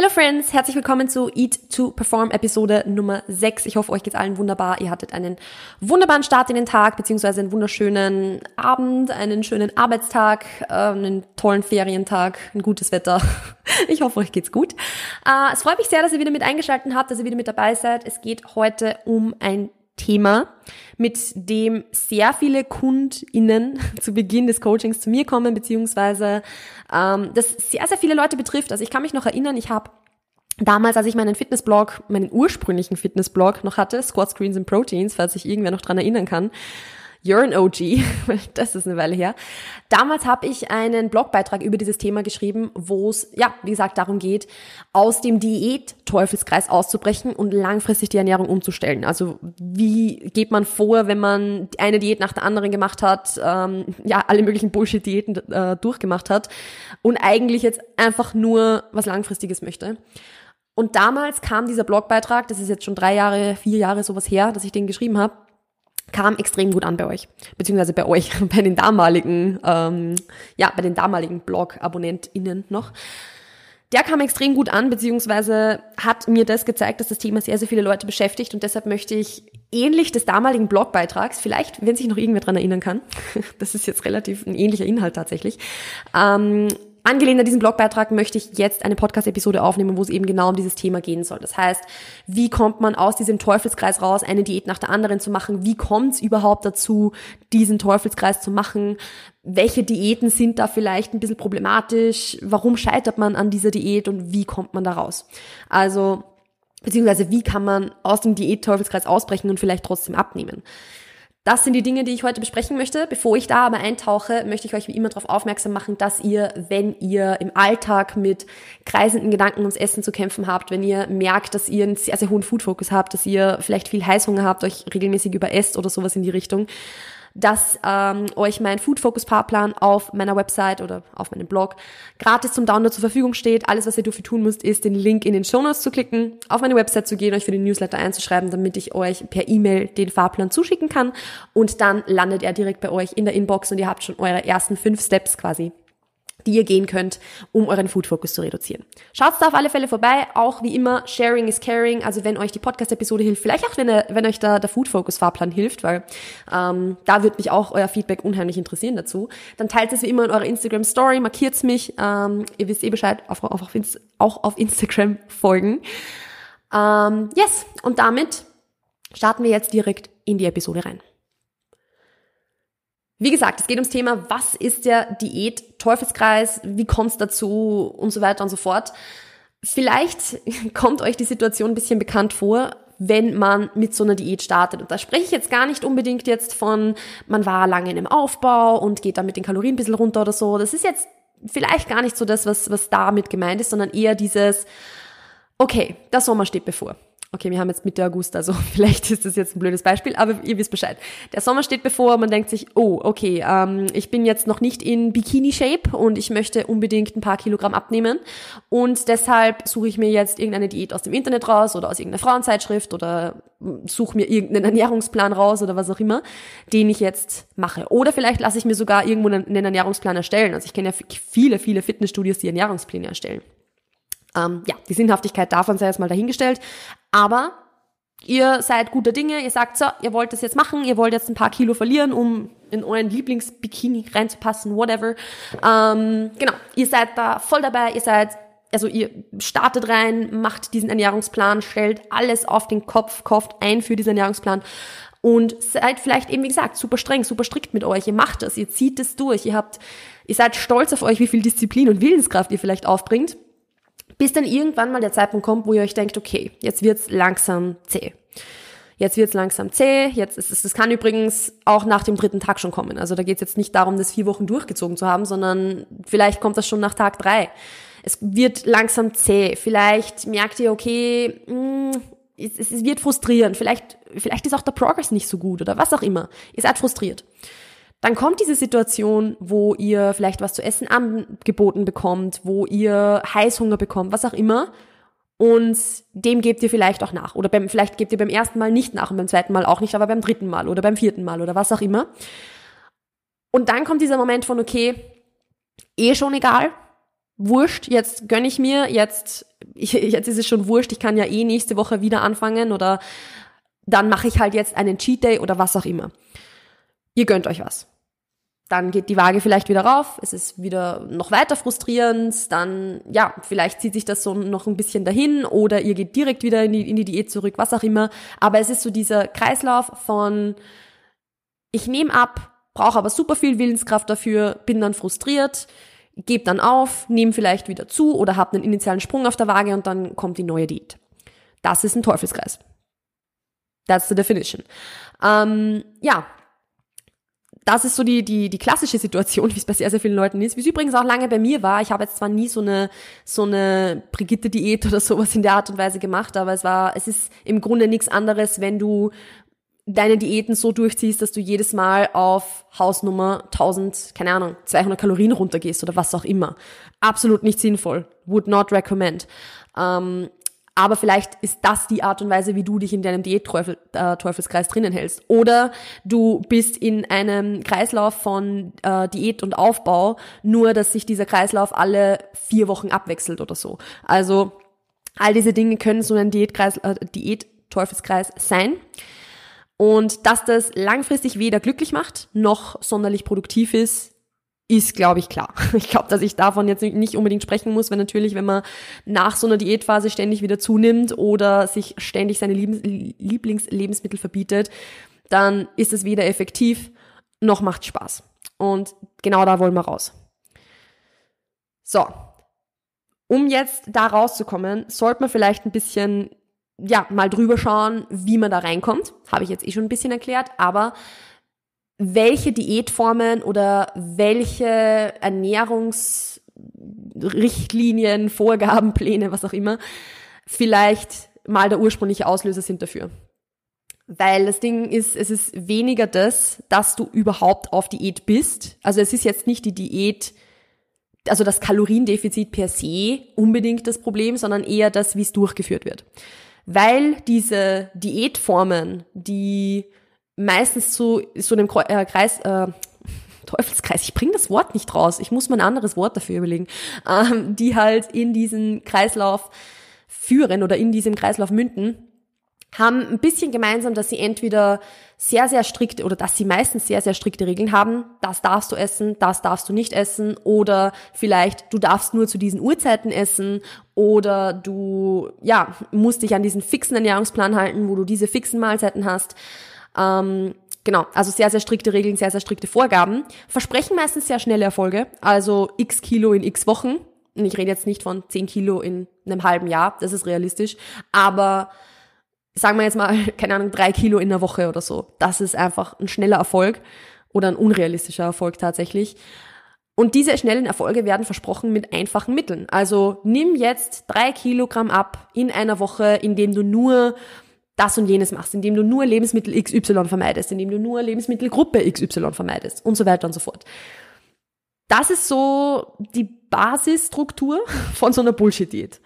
Hello Friends, herzlich willkommen zu Eat to Perform Episode Nummer 6. Ich hoffe, euch geht's allen wunderbar. Ihr hattet einen wunderbaren Start in den Tag, beziehungsweise einen wunderschönen Abend, einen schönen Arbeitstag, äh, einen tollen Ferientag, ein gutes Wetter. Ich hoffe, euch geht's gut. Äh, es freut mich sehr, dass ihr wieder mit eingeschaltet habt, dass ihr wieder mit dabei seid. Es geht heute um ein Thema, mit dem sehr viele KundInnen zu Beginn des Coachings zu mir kommen, beziehungsweise ähm, das sehr, sehr viele Leute betrifft. Also ich kann mich noch erinnern, ich habe damals, als ich meinen Fitnessblog, meinen ursprünglichen Fitnessblog noch hatte, Squat Screens and Proteins, falls sich irgendwer noch dran erinnern kann, You're an OG, das ist eine Weile her. Damals habe ich einen Blogbeitrag über dieses Thema geschrieben, wo es, ja, wie gesagt, darum geht, aus dem Diät-Teufelskreis auszubrechen und langfristig die Ernährung umzustellen. Also wie geht man vor, wenn man eine Diät nach der anderen gemacht hat, ähm, ja, alle möglichen Bullshit-Diäten äh, durchgemacht hat und eigentlich jetzt einfach nur was Langfristiges möchte. Und damals kam dieser Blogbeitrag, das ist jetzt schon drei Jahre, vier Jahre sowas her, dass ich den geschrieben habe, kam extrem gut an bei euch, beziehungsweise bei euch, bei den damaligen, ähm, ja, bei den damaligen Blog-AbonnentInnen noch. Der kam extrem gut an, beziehungsweise hat mir das gezeigt, dass das Thema sehr, sehr viele Leute beschäftigt und deshalb möchte ich ähnlich des damaligen Blogbeitrags, vielleicht, wenn sich noch irgendwer dran erinnern kann, das ist jetzt relativ ein ähnlicher Inhalt tatsächlich, ähm, Angelehnt an diesen Blogbeitrag möchte ich jetzt eine Podcast-Episode aufnehmen, wo es eben genau um dieses Thema gehen soll. Das heißt, wie kommt man aus diesem Teufelskreis raus, eine Diät nach der anderen zu machen? Wie kommt es überhaupt dazu, diesen Teufelskreis zu machen? Welche Diäten sind da vielleicht ein bisschen problematisch? Warum scheitert man an dieser Diät und wie kommt man da raus? Also, beziehungsweise wie kann man aus dem Diät-Teufelskreis ausbrechen und vielleicht trotzdem abnehmen? Das sind die Dinge, die ich heute besprechen möchte. Bevor ich da aber eintauche, möchte ich euch wie immer darauf aufmerksam machen, dass ihr, wenn ihr im Alltag mit kreisenden Gedanken ums Essen zu kämpfen habt, wenn ihr merkt, dass ihr einen sehr, sehr hohen Food-Fokus habt, dass ihr vielleicht viel Heißhunger habt, euch regelmäßig überesst oder sowas in die Richtung, dass ähm, euch mein Food Focus Fahrplan auf meiner Website oder auf meinem Blog gratis zum Download zur Verfügung steht. Alles, was ihr dafür tun müsst, ist den Link in den Show Notes zu klicken, auf meine Website zu gehen, euch für den Newsletter einzuschreiben, damit ich euch per E-Mail den Fahrplan zuschicken kann und dann landet er direkt bei euch in der Inbox und ihr habt schon eure ersten fünf Steps quasi die ihr gehen könnt, um euren Food Focus zu reduzieren. Schaut da auf alle Fälle vorbei. Auch wie immer, Sharing is Caring. Also wenn euch die Podcast-Episode hilft, vielleicht auch wenn, wenn euch da der Food Focus Fahrplan hilft, weil ähm, da wird mich auch euer Feedback unheimlich interessieren dazu. Dann teilt es wie immer in eurer Instagram Story, markiert's mich. Ähm, ihr wisst eh Bescheid, auf, auf, auf, auch auf Instagram folgen. Ähm, yes, und damit starten wir jetzt direkt in die Episode rein. Wie gesagt, es geht ums Thema, was ist der Diät-Teufelskreis, wie kommt es dazu und so weiter und so fort. Vielleicht kommt euch die Situation ein bisschen bekannt vor, wenn man mit so einer Diät startet. Und da spreche ich jetzt gar nicht unbedingt jetzt von, man war lange in einem Aufbau und geht dann mit den Kalorien ein bisschen runter oder so. Das ist jetzt vielleicht gar nicht so das, was, was damit gemeint ist, sondern eher dieses, okay, der Sommer steht bevor. Okay, wir haben jetzt Mitte August, also vielleicht ist das jetzt ein blödes Beispiel, aber ihr wisst Bescheid. Der Sommer steht bevor, man denkt sich, oh, okay, ähm, ich bin jetzt noch nicht in Bikini-Shape und ich möchte unbedingt ein paar Kilogramm abnehmen und deshalb suche ich mir jetzt irgendeine Diät aus dem Internet raus oder aus irgendeiner Frauenzeitschrift oder suche mir irgendeinen Ernährungsplan raus oder was auch immer, den ich jetzt mache. Oder vielleicht lasse ich mir sogar irgendwo einen Ernährungsplan erstellen. Also ich kenne ja viele, viele Fitnessstudios, die Ernährungspläne erstellen. Ähm, ja, die Sinnhaftigkeit davon sei erstmal dahingestellt. Aber ihr seid guter Dinge, ihr sagt so, ihr wollt das jetzt machen, ihr wollt jetzt ein paar Kilo verlieren, um in euren Lieblingsbikini reinzupassen, whatever. Ähm, genau, ihr seid da voll dabei, ihr seid, also ihr startet rein, macht diesen Ernährungsplan, stellt alles auf den Kopf, kauft ein für diesen Ernährungsplan und seid vielleicht eben, wie gesagt, super streng, super strikt mit euch. Ihr macht das, ihr zieht es durch, ihr habt, ihr seid stolz auf euch, wie viel Disziplin und Willenskraft ihr vielleicht aufbringt bis dann irgendwann mal der Zeitpunkt kommt, wo ihr euch denkt, okay, jetzt wird's langsam zäh. Jetzt wird's langsam zäh. Jetzt ist es, das kann übrigens auch nach dem dritten Tag schon kommen. Also da geht's jetzt nicht darum, das vier Wochen durchgezogen zu haben, sondern vielleicht kommt das schon nach Tag drei. Es wird langsam zäh. Vielleicht merkt ihr, okay, mh, hm, es, es wird frustrierend. Vielleicht, vielleicht ist auch der Progress nicht so gut oder was auch immer. Ihr seid frustriert. Dann kommt diese Situation, wo ihr vielleicht was zu essen angeboten bekommt, wo ihr Heißhunger bekommt, was auch immer. Und dem gebt ihr vielleicht auch nach. Oder beim, vielleicht gebt ihr beim ersten Mal nicht nach und beim zweiten Mal auch nicht, aber beim dritten Mal oder beim vierten Mal oder was auch immer. Und dann kommt dieser Moment von, okay, eh schon egal, wurscht, jetzt gönn ich mir, jetzt jetzt ist es schon wurscht, ich kann ja eh nächste Woche wieder anfangen oder dann mache ich halt jetzt einen Cheat Day oder was auch immer. Ihr gönnt euch was. Dann geht die Waage vielleicht wieder rauf, es ist wieder noch weiter frustrierend, dann, ja, vielleicht zieht sich das so noch ein bisschen dahin oder ihr geht direkt wieder in die, in die Diät zurück, was auch immer. Aber es ist so dieser Kreislauf von, ich nehme ab, brauche aber super viel Willenskraft dafür, bin dann frustriert, gebe dann auf, nehme vielleicht wieder zu oder habe einen initialen Sprung auf der Waage und dann kommt die neue Diät. Das ist ein Teufelskreis. That's the definition. Ähm, ja, das ist so die, die, die klassische Situation, wie es bei sehr, sehr vielen Leuten ist. Wie es übrigens auch lange bei mir war. Ich habe jetzt zwar nie so eine, so eine Brigitte-Diät oder sowas in der Art und Weise gemacht, aber es war, es ist im Grunde nichts anderes, wenn du deine Diäten so durchziehst, dass du jedes Mal auf Hausnummer 1000, keine Ahnung, 200 Kalorien runtergehst oder was auch immer. Absolut nicht sinnvoll. Would not recommend. Ähm, aber vielleicht ist das die Art und Weise, wie du dich in deinem Diät-Teufelskreis äh, drinnen hältst. Oder du bist in einem Kreislauf von äh, Diät und Aufbau, nur dass sich dieser Kreislauf alle vier Wochen abwechselt oder so. Also all diese Dinge können so ein Diätkreis, äh, Diät-Teufelskreis sein. Und dass das langfristig weder glücklich macht, noch sonderlich produktiv ist, ist, glaube ich, klar. Ich glaube, dass ich davon jetzt nicht unbedingt sprechen muss, weil natürlich, wenn man nach so einer Diätphase ständig wieder zunimmt oder sich ständig seine Lieblingslebensmittel verbietet, dann ist es weder effektiv noch macht Spaß. Und genau da wollen wir raus. So. Um jetzt da rauszukommen, sollte man vielleicht ein bisschen ja, mal drüber schauen, wie man da reinkommt. Habe ich jetzt eh schon ein bisschen erklärt, aber welche Diätformen oder welche Ernährungsrichtlinien, Vorgaben, Pläne, was auch immer, vielleicht mal der ursprüngliche Auslöser sind dafür. Weil das Ding ist, es ist weniger das, dass du überhaupt auf Diät bist. Also es ist jetzt nicht die Diät, also das Kaloriendefizit per se unbedingt das Problem, sondern eher das, wie es durchgeführt wird weil diese Diätformen, die meistens zu so einem äh, Kreis, äh, Teufelskreis, ich bringe das Wort nicht raus, ich muss mir ein anderes Wort dafür überlegen, ähm, die halt in diesen Kreislauf führen oder in diesem Kreislauf münden, haben ein bisschen gemeinsam, dass sie entweder sehr, sehr strikte oder dass sie meistens sehr, sehr strikte Regeln haben. Das darfst du essen, das darfst du nicht essen. Oder vielleicht du darfst nur zu diesen Uhrzeiten essen. Oder du, ja, musst dich an diesen fixen Ernährungsplan halten, wo du diese fixen Mahlzeiten hast. Ähm, genau, also sehr, sehr strikte Regeln, sehr, sehr strikte Vorgaben. Versprechen meistens sehr schnelle Erfolge, also x Kilo in x Wochen. Und ich rede jetzt nicht von 10 Kilo in einem halben Jahr, das ist realistisch, aber sagen wir jetzt mal, keine Ahnung, drei Kilo in der Woche oder so. Das ist einfach ein schneller Erfolg oder ein unrealistischer Erfolg tatsächlich. Und diese schnellen Erfolge werden versprochen mit einfachen Mitteln. Also nimm jetzt drei Kilogramm ab in einer Woche, indem du nur das und jenes machst, indem du nur Lebensmittel XY vermeidest, indem du nur Lebensmittelgruppe XY vermeidest und so weiter und so fort. Das ist so die Basisstruktur von so einer Bullshit-Diät.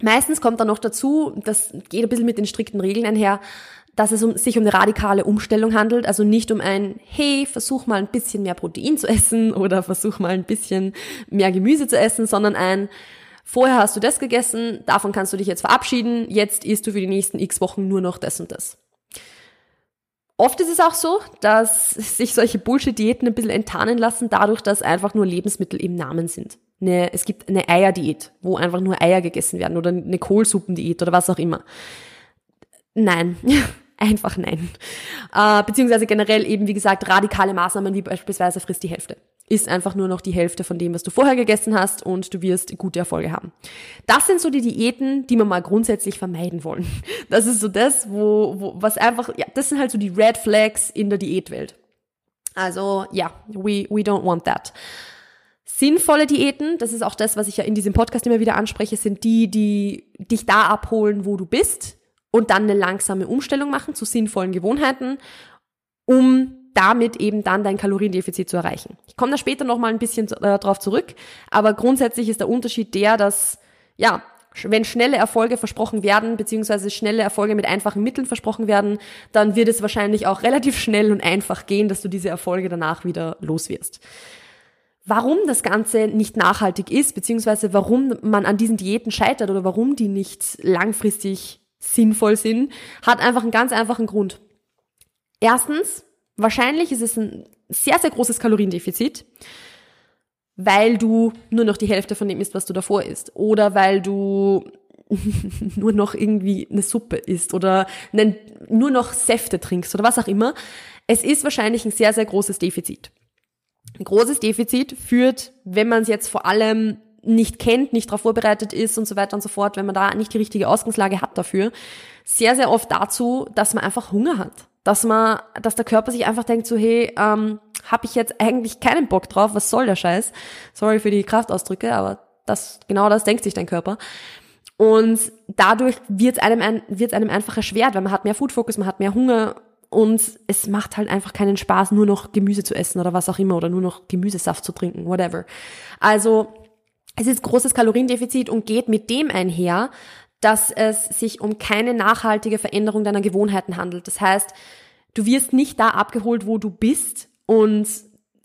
Meistens kommt dann noch dazu, das geht ein bisschen mit den strikten Regeln einher, dass es um, sich um eine radikale Umstellung handelt, also nicht um ein, hey, versuch mal ein bisschen mehr Protein zu essen oder versuch mal ein bisschen mehr Gemüse zu essen, sondern ein, vorher hast du das gegessen, davon kannst du dich jetzt verabschieden, jetzt isst du für die nächsten x Wochen nur noch das und das. Oft ist es auch so, dass sich solche Bullshit-Diäten ein bisschen enttarnen lassen, dadurch, dass einfach nur Lebensmittel im Namen sind eine, es gibt eine Eierdiät, wo einfach nur Eier gegessen werden oder eine Kohlsuppendiät oder was auch immer. Nein, einfach nein. Äh, beziehungsweise generell eben, wie gesagt, radikale Maßnahmen wie beispielsweise frisst die Hälfte. Ist einfach nur noch die Hälfte von dem, was du vorher gegessen hast und du wirst gute Erfolge haben. Das sind so die Diäten, die wir mal grundsätzlich vermeiden wollen. Das ist so das, wo, wo was einfach, ja, das sind halt so die Red Flags in der Diätwelt. Also ja, we, we don't want that. Sinnvolle Diäten, das ist auch das, was ich ja in diesem Podcast immer wieder anspreche, sind die, die dich da abholen, wo du bist und dann eine langsame Umstellung machen zu sinnvollen Gewohnheiten, um damit eben dann dein Kaloriendefizit zu erreichen. Ich komme da später nochmal ein bisschen äh, drauf zurück, aber grundsätzlich ist der Unterschied der, dass, ja, wenn schnelle Erfolge versprochen werden, beziehungsweise schnelle Erfolge mit einfachen Mitteln versprochen werden, dann wird es wahrscheinlich auch relativ schnell und einfach gehen, dass du diese Erfolge danach wieder los wirst. warum das Ganze nicht nachhaltig ist, beziehungsweise warum man an diesen Diäten scheitert oder warum die nicht langfristig sinnvoll sind, hat einfach einen ganz einfachen Grund. Erstens, wahrscheinlich ist es ein sehr, sehr großes Kaloriendefizit, weil du nur noch die Hälfte von dem isst, was du davor isst. Oder weil du nur noch irgendwie eine Suppe isst oder nur noch Säfte trinkst oder was auch immer. Es ist wahrscheinlich ein sehr, sehr großes Defizit. Ein großes Defizit führt, wenn man es jetzt vor allem nicht kennt, nicht darauf vorbereitet ist und so weiter und so fort, wenn man da nicht die richtige Ausgangslage hat dafür, sehr, sehr oft dazu, dass man einfach Hunger hat. Dass man, dass der Körper sich einfach denkt so, hey, ähm, habe ich jetzt eigentlich keinen Bock drauf, was soll der Scheiß? Sorry für die Kraftausdrücke, aber das, genau das denkt sich dein Körper. Und dadurch wird es einem, wird's einem einfach erschwert, weil man hat mehr Food Focus, man hat mehr Hunger und es macht halt einfach keinen Spaß, nur noch Gemüse zu essen oder was auch immer oder nur noch Gemüsesaft zu trinken, whatever. Also es ist großes Kaloriendefizit und geht mit dem einher, dass es sich um keine nachhaltige Veränderung deiner Gewohnheiten handelt. Das heißt, du wirst nicht da abgeholt, wo du bist und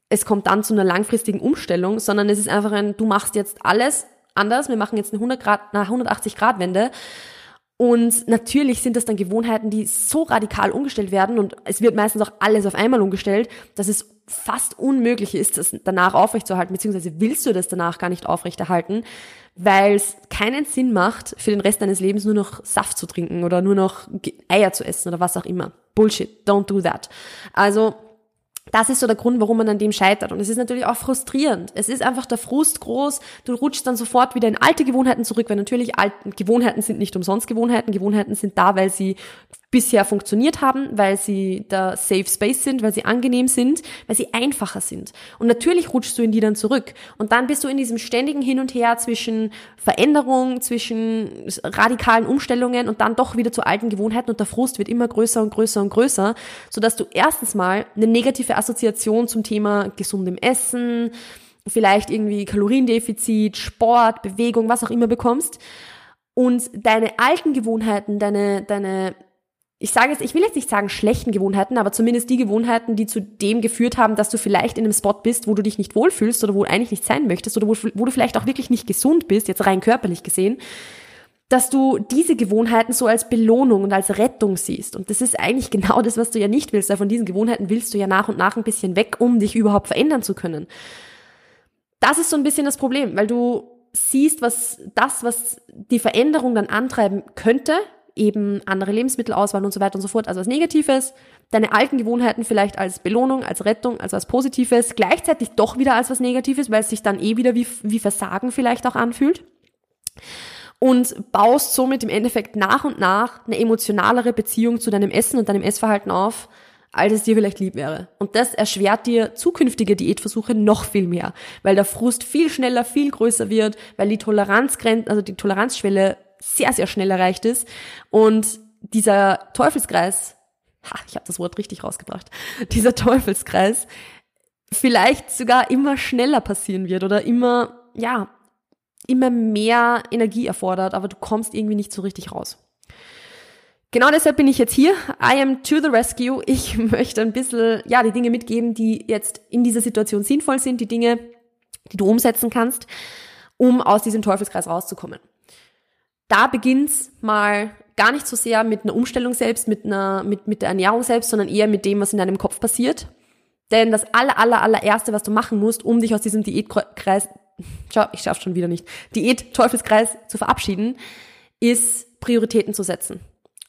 es kommt dann zu einer langfristigen Umstellung, sondern es ist einfach ein, du machst jetzt alles anders, wir machen jetzt eine 100 Grad, eine 180 Grad Wende und natürlich sind das dann Gewohnheiten, die so radikal umgestellt werden und es wird meistens auch alles auf einmal umgestellt, dass es fast unmöglich ist, das danach aufrechtzuerhalten, beziehungsweise willst du das danach gar nicht aufrechterhalten, weil es keinen Sinn macht, für den Rest deines Lebens nur noch Saft zu trinken oder nur noch Eier zu essen oder was auch immer. Bullshit, don't do that. Also das ist so der Grund, warum man an dem scheitert. Und es ist natürlich auch frustrierend. Es ist einfach der Frust groß. Du rutschst dann sofort wieder in alte Gewohnheiten zurück, weil natürlich alte Gewohnheiten sind nicht umsonst Gewohnheiten. Gewohnheiten sind da, weil sie bisher funktioniert haben, weil sie der Safe Space sind, weil sie angenehm sind, weil sie einfacher sind. Und natürlich rutschst du in die dann zurück. Und dann bist du in diesem ständigen Hin und Her zwischen Veränderung, zwischen radikalen Umstellungen und dann doch wieder zu alten Gewohnheiten und der Frust wird immer größer und größer und größer, sodass du erstens mal eine negative Assoziation zum Thema gesundem Essen, vielleicht irgendwie Kaloriendefizit, Sport, Bewegung, was auch immer bekommst und deine alten Gewohnheiten, deine, deine ich sage jetzt, ich will jetzt nicht sagen schlechten Gewohnheiten, aber zumindest die Gewohnheiten, die zu dem geführt haben, dass du vielleicht in einem Spot bist, wo du dich nicht wohlfühlst oder wo du eigentlich nicht sein möchtest oder wo, wo du vielleicht auch wirklich nicht gesund bist, jetzt rein körperlich gesehen, dass du diese Gewohnheiten so als Belohnung und als Rettung siehst. Und das ist eigentlich genau das, was du ja nicht willst, weil von diesen Gewohnheiten willst du ja nach und nach ein bisschen weg, um dich überhaupt verändern zu können. Das ist so ein bisschen das Problem, weil du siehst, was das, was die Veränderung dann antreiben könnte, eben andere Lebensmittelauswahl und so weiter und so fort, also als Negatives, deine alten Gewohnheiten vielleicht als Belohnung, als Rettung, als Positives, gleichzeitig doch wieder als was Negatives, weil es sich dann eh wieder wie, wie Versagen vielleicht auch anfühlt. Und baust somit im Endeffekt nach und nach eine emotionalere Beziehung zu deinem Essen und deinem Essverhalten auf, als es dir vielleicht lieb wäre. Und das erschwert dir zukünftige Diätversuche noch viel mehr, weil der Frust viel schneller, viel größer wird, weil die Toleranzgrenze, also die Toleranzschwelle sehr, sehr schnell erreicht ist. Und dieser Teufelskreis, ha, ich habe das Wort richtig rausgebracht, dieser Teufelskreis vielleicht sogar immer schneller passieren wird oder immer, ja, immer mehr Energie erfordert, aber du kommst irgendwie nicht so richtig raus. Genau deshalb bin ich jetzt hier. I am to the rescue. Ich möchte ein bisschen, ja, die Dinge mitgeben, die jetzt in dieser Situation sinnvoll sind, die Dinge, die du umsetzen kannst, um aus diesem Teufelskreis rauszukommen da beginnt's mal gar nicht so sehr mit einer Umstellung selbst, mit einer, mit, mit der Ernährung selbst, sondern eher mit dem, was in deinem Kopf passiert. Denn das aller, aller, allererste, was du machen musst, um dich aus diesem Diätkreis, schau, ich schaff's schon wieder nicht, Diät-Teufelskreis zu verabschieden, ist Prioritäten zu setzen.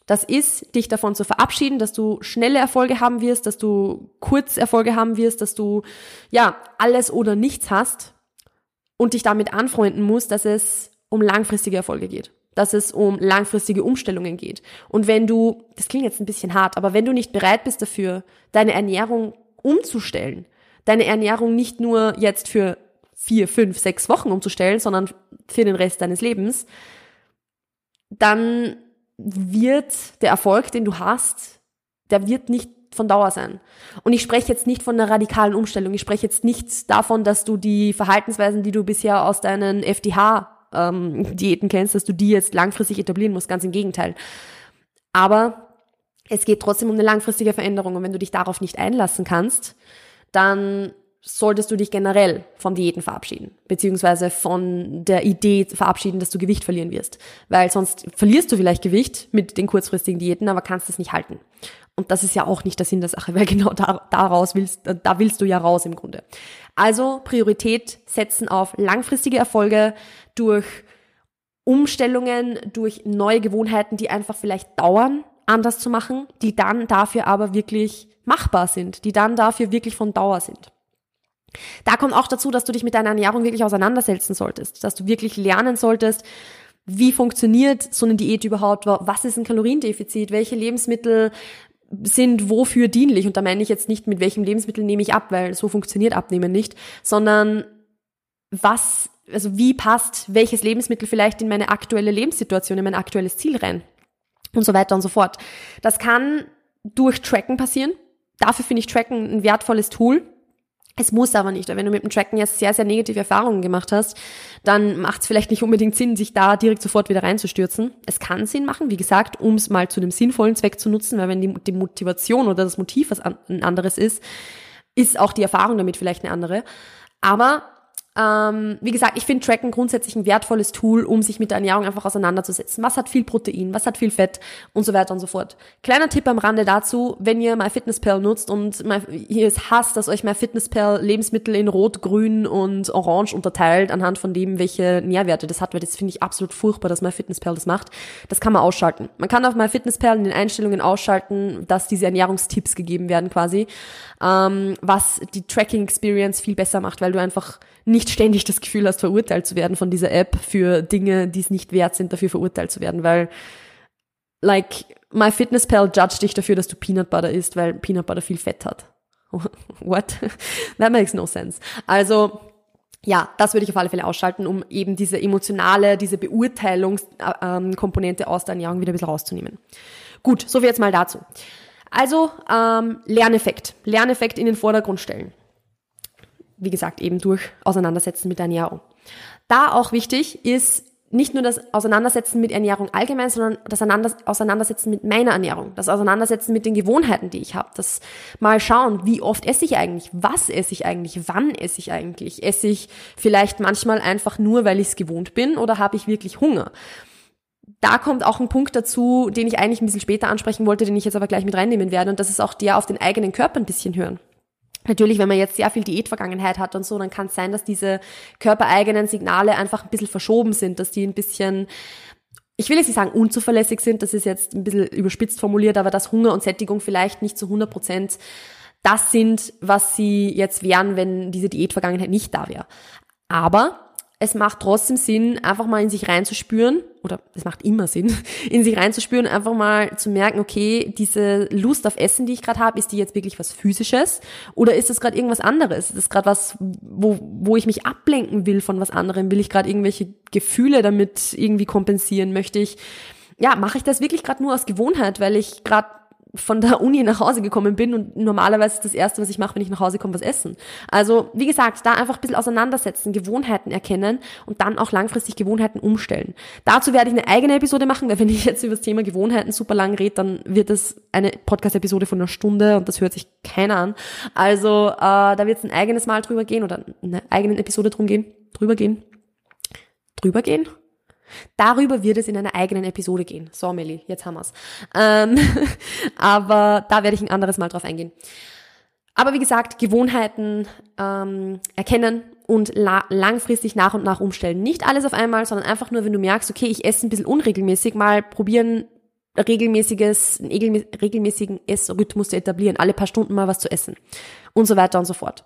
Das ist, dich davon zu verabschieden, dass du schnelle Erfolge haben wirst, dass du Kurzerfolge haben wirst, dass du, ja, alles oder nichts hast und dich damit anfreunden musst, dass es um langfristige Erfolge geht dass es um langfristige Umstellungen geht. Und wenn du, das klingt jetzt ein bisschen hart, aber wenn du nicht bereit bist dafür, deine Ernährung umzustellen, deine Ernährung nicht nur jetzt für vier, fünf, sechs Wochen umzustellen, sondern für den Rest deines Lebens, dann wird der Erfolg, den du hast, der wird nicht von Dauer sein. Und ich spreche jetzt nicht von einer radikalen Umstellung. Ich spreche jetzt nicht davon, dass du die Verhaltensweisen, die du bisher aus deinen FDH ähm, Diäten kennst, dass du die jetzt langfristig etablieren musst. Ganz im Gegenteil. Aber es geht trotzdem um eine langfristige Veränderung. Und wenn du dich darauf nicht einlassen kannst, dann solltest du dich generell vom Diäten verabschieden, beziehungsweise von der Idee verabschieden, dass du Gewicht verlieren wirst. Weil sonst verlierst du vielleicht Gewicht mit den kurzfristigen Diäten, aber kannst es nicht halten. Und das ist ja auch nicht der Sinn der Sache, weil genau da, daraus willst, da willst du ja raus im Grunde. Also Priorität setzen auf langfristige Erfolge durch Umstellungen, durch neue Gewohnheiten, die einfach vielleicht dauern, anders zu machen, die dann dafür aber wirklich machbar sind, die dann dafür wirklich von Dauer sind. Da kommt auch dazu, dass du dich mit deiner Ernährung wirklich auseinandersetzen solltest, dass du wirklich lernen solltest, wie funktioniert so eine Diät überhaupt, was ist ein Kaloriendefizit, welche Lebensmittel sind wofür dienlich. Und da meine ich jetzt nicht, mit welchem Lebensmittel nehme ich ab, weil so funktioniert Abnehmen nicht, sondern was, also wie passt welches Lebensmittel vielleicht in meine aktuelle Lebenssituation, in mein aktuelles Ziel rein und so weiter und so fort. Das kann durch Tracken passieren. Dafür finde ich Tracken ein wertvolles Tool. Es muss aber nicht. Wenn du mit dem Tracken jetzt sehr, sehr negative Erfahrungen gemacht hast, dann macht es vielleicht nicht unbedingt Sinn, sich da direkt sofort wieder reinzustürzen. Es kann Sinn machen, wie gesagt, um es mal zu einem sinnvollen Zweck zu nutzen, weil wenn die, die Motivation oder das Motiv was an, ein anderes ist, ist auch die Erfahrung damit vielleicht eine andere. Aber ähm, wie gesagt, ich finde Tracken grundsätzlich ein wertvolles Tool, um sich mit der Ernährung einfach auseinanderzusetzen. Was hat viel Protein, was hat viel Fett und so weiter und so fort. Kleiner Tipp am Rande dazu, wenn ihr MyFitnessPal nutzt und ihr es hasst, dass euch MyFitnessPal Lebensmittel in Rot, Grün und Orange unterteilt, anhand von dem, welche Nährwerte das hat, weil das finde ich absolut furchtbar, dass MyFitnessPal das macht. Das kann man ausschalten. Man kann auf MyFitnessPal in den Einstellungen ausschalten, dass diese Ernährungstipps gegeben werden quasi, ähm, was die Tracking Experience viel besser macht, weil du einfach nicht ständig das Gefühl hast, verurteilt zu werden von dieser App für Dinge, die es nicht wert sind, dafür verurteilt zu werden, weil like MyFitnessPal judge dich dafür, dass du Peanut Butter isst, weil Peanut Butter viel Fett hat. What? That makes no sense. Also ja, das würde ich auf alle Fälle ausschalten, um eben diese emotionale, diese Beurteilungskomponente aus der Ernährung wieder ein bisschen rauszunehmen. Gut, so viel jetzt mal dazu. Also ähm, Lerneffekt. Lerneffekt in den Vordergrund stellen wie gesagt, eben durch Auseinandersetzen mit Ernährung. Da auch wichtig ist nicht nur das Auseinandersetzen mit Ernährung allgemein, sondern das Auseinandersetzen mit meiner Ernährung, das Auseinandersetzen mit den Gewohnheiten, die ich habe, das mal schauen, wie oft esse ich eigentlich, was esse ich eigentlich, wann esse ich eigentlich, esse ich vielleicht manchmal einfach nur, weil ich es gewohnt bin oder habe ich wirklich Hunger. Da kommt auch ein Punkt dazu, den ich eigentlich ein bisschen später ansprechen wollte, den ich jetzt aber gleich mit reinnehmen werde, und das ist auch der auf den eigenen Körper ein bisschen hören. Natürlich, wenn man jetzt sehr viel Diätvergangenheit hat und so, dann kann es sein, dass diese körpereigenen Signale einfach ein bisschen verschoben sind, dass die ein bisschen, ich will jetzt nicht sagen unzuverlässig sind, das ist jetzt ein bisschen überspitzt formuliert, aber dass Hunger und Sättigung vielleicht nicht zu 100 Prozent das sind, was sie jetzt wären, wenn diese Diätvergangenheit nicht da wäre. Aber es macht trotzdem Sinn, einfach mal in sich reinzuspüren, oder es macht immer Sinn, in sich reinzuspüren, einfach mal zu merken, okay, diese Lust auf Essen, die ich gerade habe, ist die jetzt wirklich was Physisches oder ist das gerade irgendwas anderes? Ist das gerade was, wo, wo ich mich ablenken will von was anderem? Will ich gerade irgendwelche Gefühle damit irgendwie kompensieren? Möchte ich, ja, mache ich das wirklich gerade nur aus Gewohnheit, weil ich gerade von der Uni nach Hause gekommen bin und normalerweise ist das Erste, was ich mache, wenn ich nach Hause komme, was essen. Also, wie gesagt, da einfach ein bisschen auseinandersetzen, Gewohnheiten erkennen und dann auch langfristig Gewohnheiten umstellen. Dazu werde ich eine eigene Episode machen, weil wenn ich jetzt über das Thema Gewohnheiten super lang rede, dann wird es eine Podcast-Episode von einer Stunde und das hört sich keiner an. Also, äh, da wird es ein eigenes Mal drüber gehen oder eine eigene Episode drum gehen, drüber gehen, drüber gehen, Darüber wird es in einer eigenen Episode gehen. So, Melli, jetzt haben wir's. Ähm, aber da werde ich ein anderes Mal drauf eingehen. Aber wie gesagt, Gewohnheiten ähm, erkennen und la langfristig nach und nach umstellen. Nicht alles auf einmal, sondern einfach nur, wenn du merkst, okay, ich esse ein bisschen unregelmäßig, mal probieren, regelmäßiges, regelmäßigen Essrhythmus zu etablieren, alle paar Stunden mal was zu essen und so weiter und so fort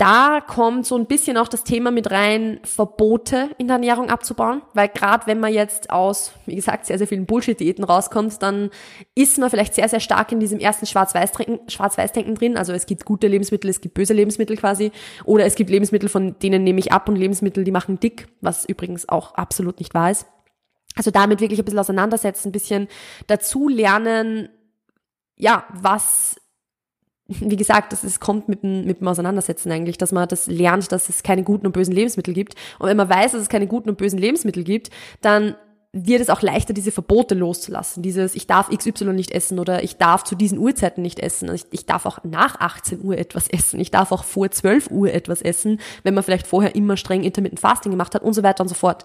da kommt so ein bisschen auch das Thema mit rein, Verbote in der Ernährung abzubauen, weil gerade wenn man jetzt aus, wie gesagt, sehr, sehr vielen Bullshit-Diäten rauskommt, dann ist man vielleicht sehr, sehr stark in diesem ersten Schwarz-Weiß-Denken Schwarz drin. Also es gibt gute Lebensmittel, es gibt böse Lebensmittel quasi. Oder es gibt Lebensmittel, von denen nehme ich ab und Lebensmittel, die machen dick, was übrigens auch absolut nicht wahr ist. Also damit wirklich ein bisschen auseinandersetzen, ein bisschen dazu lernen, ja, was wie gesagt, das ist, kommt mit dem, mit dem Auseinandersetzen eigentlich, dass man das lernt, dass es keine guten und bösen Lebensmittel gibt. Und wenn man weiß, dass es keine guten und bösen Lebensmittel gibt, dann wird es auch leichter, diese Verbote loszulassen. Dieses, ich darf XY nicht essen oder ich darf zu diesen Uhrzeiten nicht essen. Ich, ich, darf auch nach 18 Uhr etwas essen. Ich darf auch vor 12 Uhr etwas essen, wenn man vielleicht vorher immer streng Intermittent Fasting gemacht hat und so weiter und so fort.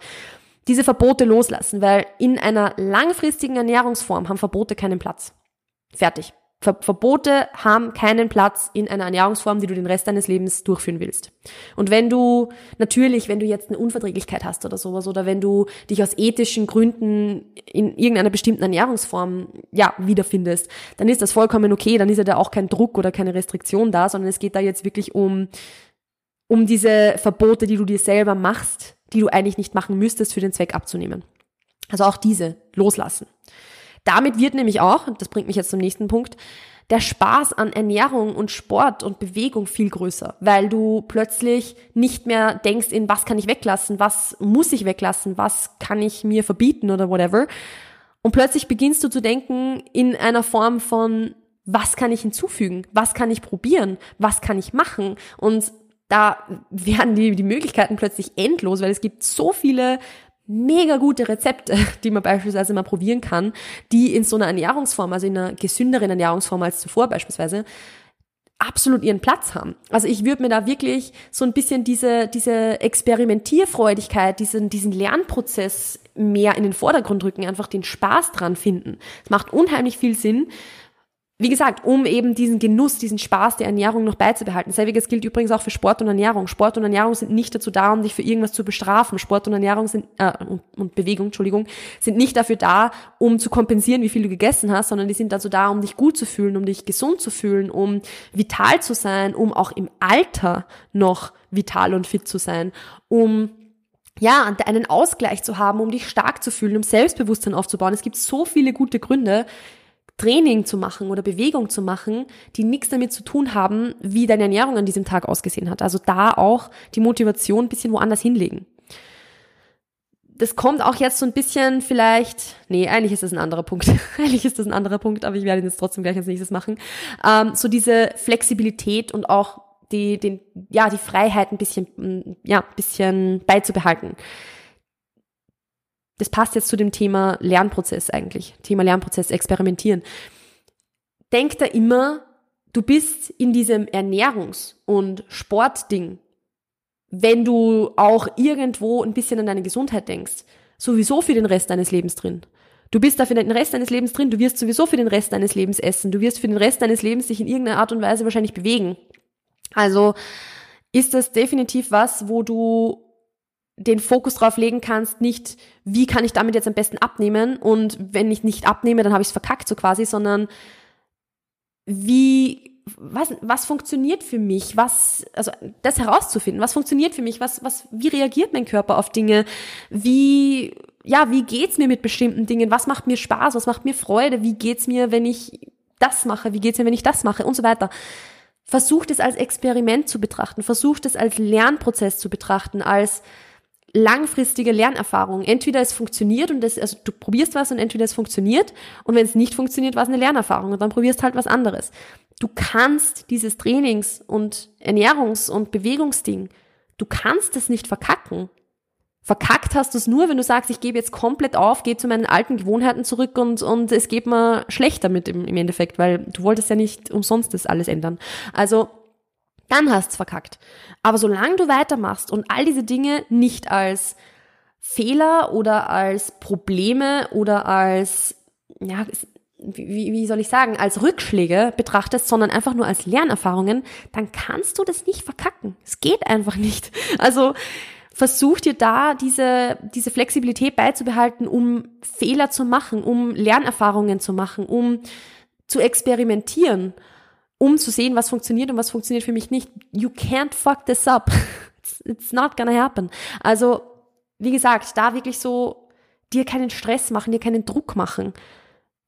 Diese Verbote loslassen, weil in einer langfristigen Ernährungsform haben Verbote keinen Platz. Fertig. Ver Verbote haben keinen Platz in einer Ernährungsform, die du den Rest deines Lebens durchführen willst. Und wenn du, natürlich, wenn du jetzt eine Unverträglichkeit hast oder sowas, oder wenn du dich aus ethischen Gründen in irgendeiner bestimmten Ernährungsform, ja, wiederfindest, dann ist das vollkommen okay, dann ist ja da auch kein Druck oder keine Restriktion da, sondern es geht da jetzt wirklich um, um diese Verbote, die du dir selber machst, die du eigentlich nicht machen müsstest, für den Zweck abzunehmen. Also auch diese loslassen. Damit wird nämlich auch, und das bringt mich jetzt zum nächsten Punkt, der Spaß an Ernährung und Sport und Bewegung viel größer, weil du plötzlich nicht mehr denkst in, was kann ich weglassen, was muss ich weglassen, was kann ich mir verbieten oder whatever. Und plötzlich beginnst du zu denken in einer Form von, was kann ich hinzufügen, was kann ich probieren, was kann ich machen. Und da werden die, die Möglichkeiten plötzlich endlos, weil es gibt so viele mega gute Rezepte, die man beispielsweise mal probieren kann, die in so einer Ernährungsform, also in einer gesünderen Ernährungsform als zuvor beispielsweise, absolut ihren Platz haben. Also ich würde mir da wirklich so ein bisschen diese, diese Experimentierfreudigkeit, diesen, diesen Lernprozess mehr in den Vordergrund rücken, einfach den Spaß dran finden. Es macht unheimlich viel Sinn, wie gesagt, um eben diesen Genuss, diesen Spaß der Ernährung noch beizubehalten. Selbiges gilt übrigens auch für Sport und Ernährung. Sport und Ernährung sind nicht dazu da, um dich für irgendwas zu bestrafen. Sport und Ernährung sind äh, und, und Bewegung, Entschuldigung, sind nicht dafür da, um zu kompensieren, wie viel du gegessen hast, sondern die sind dazu da, um dich gut zu fühlen, um dich gesund zu fühlen, um vital zu sein, um auch im Alter noch vital und fit zu sein, um ja, einen Ausgleich zu haben, um dich stark zu fühlen, um Selbstbewusstsein aufzubauen. Es gibt so viele gute Gründe, Training zu machen oder Bewegung zu machen, die nichts damit zu tun haben, wie deine Ernährung an diesem Tag ausgesehen hat. Also da auch die Motivation ein bisschen woanders hinlegen. Das kommt auch jetzt so ein bisschen vielleicht, nee, eigentlich ist das ein anderer Punkt. eigentlich ist das ein anderer Punkt, aber ich werde ihn jetzt trotzdem gleich als nächstes machen. Ähm, so diese Flexibilität und auch die, den, ja, die Freiheit ein bisschen, ja, bisschen beizubehalten das passt jetzt zu dem Thema Lernprozess eigentlich, Thema Lernprozess, experimentieren. Denk da immer, du bist in diesem Ernährungs- und Sportding, wenn du auch irgendwo ein bisschen an deine Gesundheit denkst, sowieso für den Rest deines Lebens drin. Du bist da für den Rest deines Lebens drin, du wirst sowieso für den Rest deines Lebens essen, du wirst für den Rest deines Lebens dich in irgendeiner Art und Weise wahrscheinlich bewegen. Also ist das definitiv was, wo du den Fokus drauf legen kannst, nicht, wie kann ich damit jetzt am besten abnehmen? Und wenn ich nicht abnehme, dann habe ich es verkackt so quasi, sondern wie, was, was funktioniert für mich, was, also das herauszufinden, was funktioniert für mich, was, was, wie reagiert mein Körper auf Dinge, wie, ja, wie geht's mir mit bestimmten Dingen, was macht mir Spaß, was macht mir Freude, wie geht's mir, wenn ich das mache, wie geht's mir, wenn ich das mache? Und so weiter. Versucht es als Experiment zu betrachten, versucht es als Lernprozess zu betrachten, als langfristige Lernerfahrung. Entweder es funktioniert und das, also du probierst was und entweder es funktioniert und wenn es nicht funktioniert, war es eine Lernerfahrung und dann probierst halt was anderes. Du kannst dieses Trainings- und Ernährungs- und Bewegungsding, du kannst es nicht verkacken. Verkackt hast du es nur, wenn du sagst, ich gebe jetzt komplett auf, gehe zu meinen alten Gewohnheiten zurück und, und es geht mir schlechter mit im, im Endeffekt, weil du wolltest ja nicht umsonst das alles ändern. Also dann hast's verkackt. Aber solange du weitermachst und all diese Dinge nicht als Fehler oder als Probleme oder als, ja, wie, wie soll ich sagen, als Rückschläge betrachtest, sondern einfach nur als Lernerfahrungen, dann kannst du das nicht verkacken. Es geht einfach nicht. Also versuch dir da diese, diese Flexibilität beizubehalten, um Fehler zu machen, um Lernerfahrungen zu machen, um zu experimentieren um zu sehen, was funktioniert und was funktioniert für mich nicht. You can't fuck this up. It's, not gonna happen. Also, wie gesagt, da wirklich so dir keinen Stress machen, dir keinen Druck machen.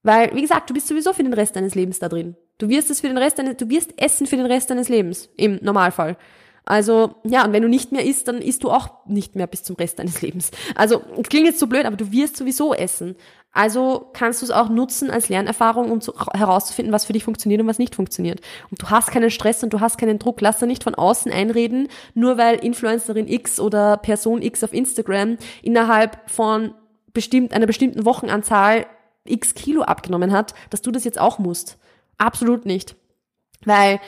Weil, wie gesagt, du bist sowieso für den Rest deines Lebens da drin. Du wirst es für den Rest deines, du wirst essen für den Rest deines Lebens. Im Normalfall. Also, ja, und wenn du nicht mehr isst, dann isst du auch nicht mehr bis zum Rest deines Lebens. Also, klingt jetzt so blöd, aber du wirst sowieso essen. Also kannst du es auch nutzen als Lernerfahrung, um zu, herauszufinden, was für dich funktioniert und was nicht funktioniert. Und du hast keinen Stress und du hast keinen Druck. Lass dir nicht von außen einreden, nur weil Influencerin X oder Person X auf Instagram innerhalb von bestimmt, einer bestimmten Wochenanzahl x Kilo abgenommen hat, dass du das jetzt auch musst. Absolut nicht. Weil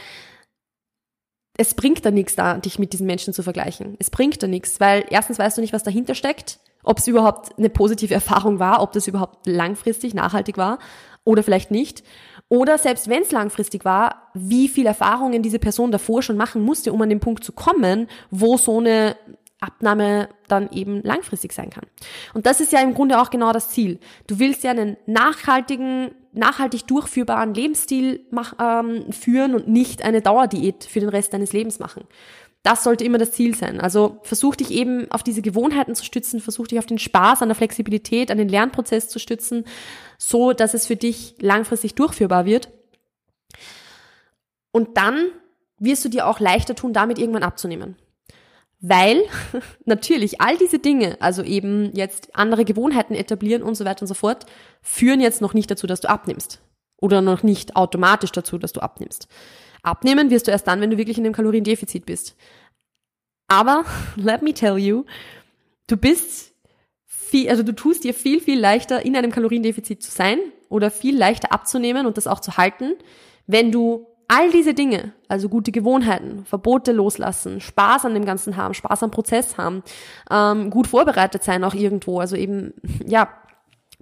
es bringt da nichts da, dich mit diesen Menschen zu vergleichen. Es bringt da nichts, weil erstens weißt du nicht, was dahinter steckt, ob es überhaupt eine positive Erfahrung war, ob das überhaupt langfristig nachhaltig war oder vielleicht nicht. Oder selbst wenn es langfristig war, wie viel Erfahrungen diese Person davor schon machen musste, um an den Punkt zu kommen, wo so eine Abnahme dann eben langfristig sein kann. Und das ist ja im Grunde auch genau das Ziel. Du willst ja einen nachhaltigen, nachhaltig durchführbaren Lebensstil mach, ähm, führen und nicht eine Dauerdiät für den Rest deines Lebens machen. Das sollte immer das Ziel sein. Also versuch dich eben auf diese Gewohnheiten zu stützen, versuch dich auf den Spaß, an der Flexibilität, an den Lernprozess zu stützen, so dass es für dich langfristig durchführbar wird. Und dann wirst du dir auch leichter tun, damit irgendwann abzunehmen. Weil natürlich all diese Dinge, also eben jetzt andere Gewohnheiten etablieren und so weiter und so fort, führen jetzt noch nicht dazu, dass du abnimmst. Oder noch nicht automatisch dazu, dass du abnimmst. Abnehmen wirst du erst dann, wenn du wirklich in einem Kaloriendefizit bist. Aber, let me tell you, du bist viel, also du tust dir viel, viel leichter, in einem Kaloriendefizit zu sein oder viel leichter abzunehmen und das auch zu halten, wenn du all diese Dinge, also gute Gewohnheiten, Verbote loslassen, Spaß an dem Ganzen haben, Spaß am Prozess haben, ähm, gut vorbereitet sein auch irgendwo, also eben, ja,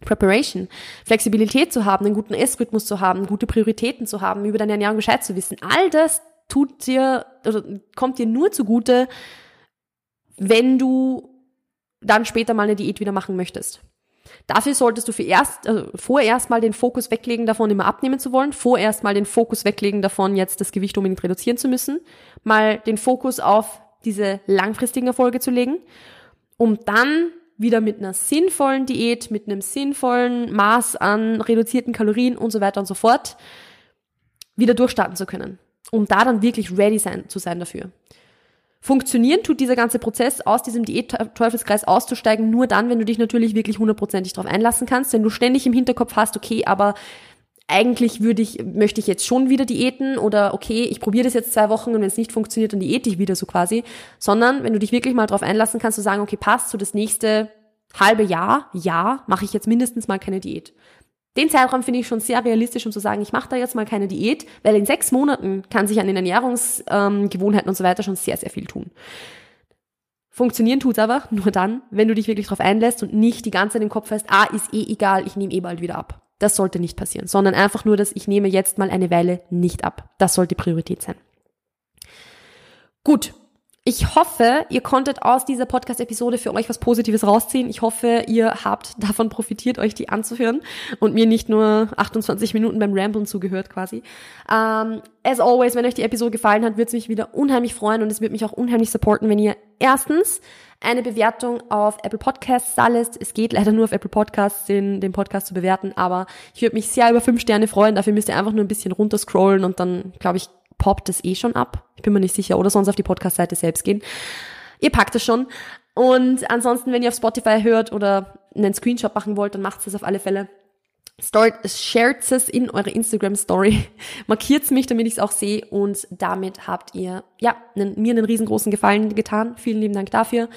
Preparation, Flexibilität zu haben, einen guten Essrhythmus zu haben, gute Prioritäten zu haben, über deine Ernährung Bescheid zu wissen, all das tut dir, oder kommt dir nur zugute, wenn du dann später mal eine Diät wieder machen möchtest. Dafür solltest du für erst, also vorerst mal den Fokus weglegen davon, immer abnehmen zu wollen, vorerst mal den Fokus weglegen davon, jetzt das Gewicht unbedingt reduzieren zu müssen, mal den Fokus auf diese langfristigen Erfolge zu legen, um dann wieder mit einer sinnvollen Diät, mit einem sinnvollen Maß an reduzierten Kalorien und so weiter und so fort wieder durchstarten zu können, um da dann wirklich ready sein, zu sein dafür. Funktionieren tut dieser ganze Prozess, aus diesem Diät-Teufelskreis auszusteigen, nur dann, wenn du dich natürlich wirklich hundertprozentig darauf einlassen kannst, wenn du ständig im Hinterkopf hast, okay, aber eigentlich würde ich, möchte ich jetzt schon wieder diäten oder okay, ich probiere das jetzt zwei Wochen und wenn es nicht funktioniert, dann diäte ich wieder so quasi, sondern wenn du dich wirklich mal darauf einlassen kannst, zu sagen, okay, passt, so das nächste halbe Jahr, ja, mache ich jetzt mindestens mal keine Diät. Den Zeitraum finde ich schon sehr realistisch, um zu sagen, ich mache da jetzt mal keine Diät, weil in sechs Monaten kann sich an den Ernährungsgewohnheiten ähm, und so weiter schon sehr, sehr viel tun. Funktionieren tut's aber nur dann, wenn du dich wirklich darauf einlässt und nicht die ganze Zeit im Kopf hast, ah, ist eh egal, ich nehme eh bald wieder ab. Das sollte nicht passieren, sondern einfach nur, dass ich nehme jetzt mal eine Weile nicht ab. Das sollte Priorität sein. Gut, ich hoffe, ihr konntet aus dieser Podcast-Episode für euch was Positives rausziehen. Ich hoffe, ihr habt davon profitiert, euch die anzuhören und mir nicht nur 28 Minuten beim Ramblen zugehört quasi. Um, ähm, as always, wenn euch die Episode gefallen hat, würde es mich wieder unheimlich freuen und es würde mich auch unheimlich supporten, wenn ihr erstens eine Bewertung auf Apple Podcasts da. Es geht leider nur auf Apple Podcasts, den, den Podcast zu bewerten, aber ich würde mich sehr über fünf Sterne freuen. Dafür müsst ihr einfach nur ein bisschen runterscrollen und dann, glaube ich, poppt es eh schon ab. Ich bin mir nicht sicher. Oder sonst auf die Podcast-Seite selbst gehen. Ihr packt es schon. Und ansonsten, wenn ihr auf Spotify hört oder einen Screenshot machen wollt, dann macht es auf alle Fälle. Shared es in eure Instagram Story. Markiert mich, damit ich es auch sehe. Und damit habt ihr, ja, einen, mir einen riesengroßen Gefallen getan. Vielen lieben Dank dafür.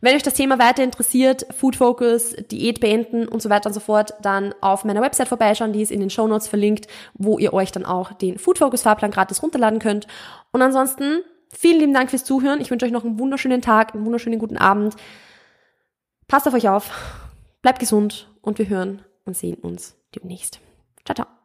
Wenn euch das Thema weiter interessiert, Food Focus, Diät beenden und so weiter und so fort, dann auf meiner Website vorbeischauen, die ist in den Show Notes verlinkt, wo ihr euch dann auch den Food Focus Fahrplan gratis runterladen könnt. Und ansonsten vielen lieben Dank fürs Zuhören. Ich wünsche euch noch einen wunderschönen Tag, einen wunderschönen guten Abend. Passt auf euch auf, bleibt gesund und wir hören und sehen uns demnächst. Ciao, ciao.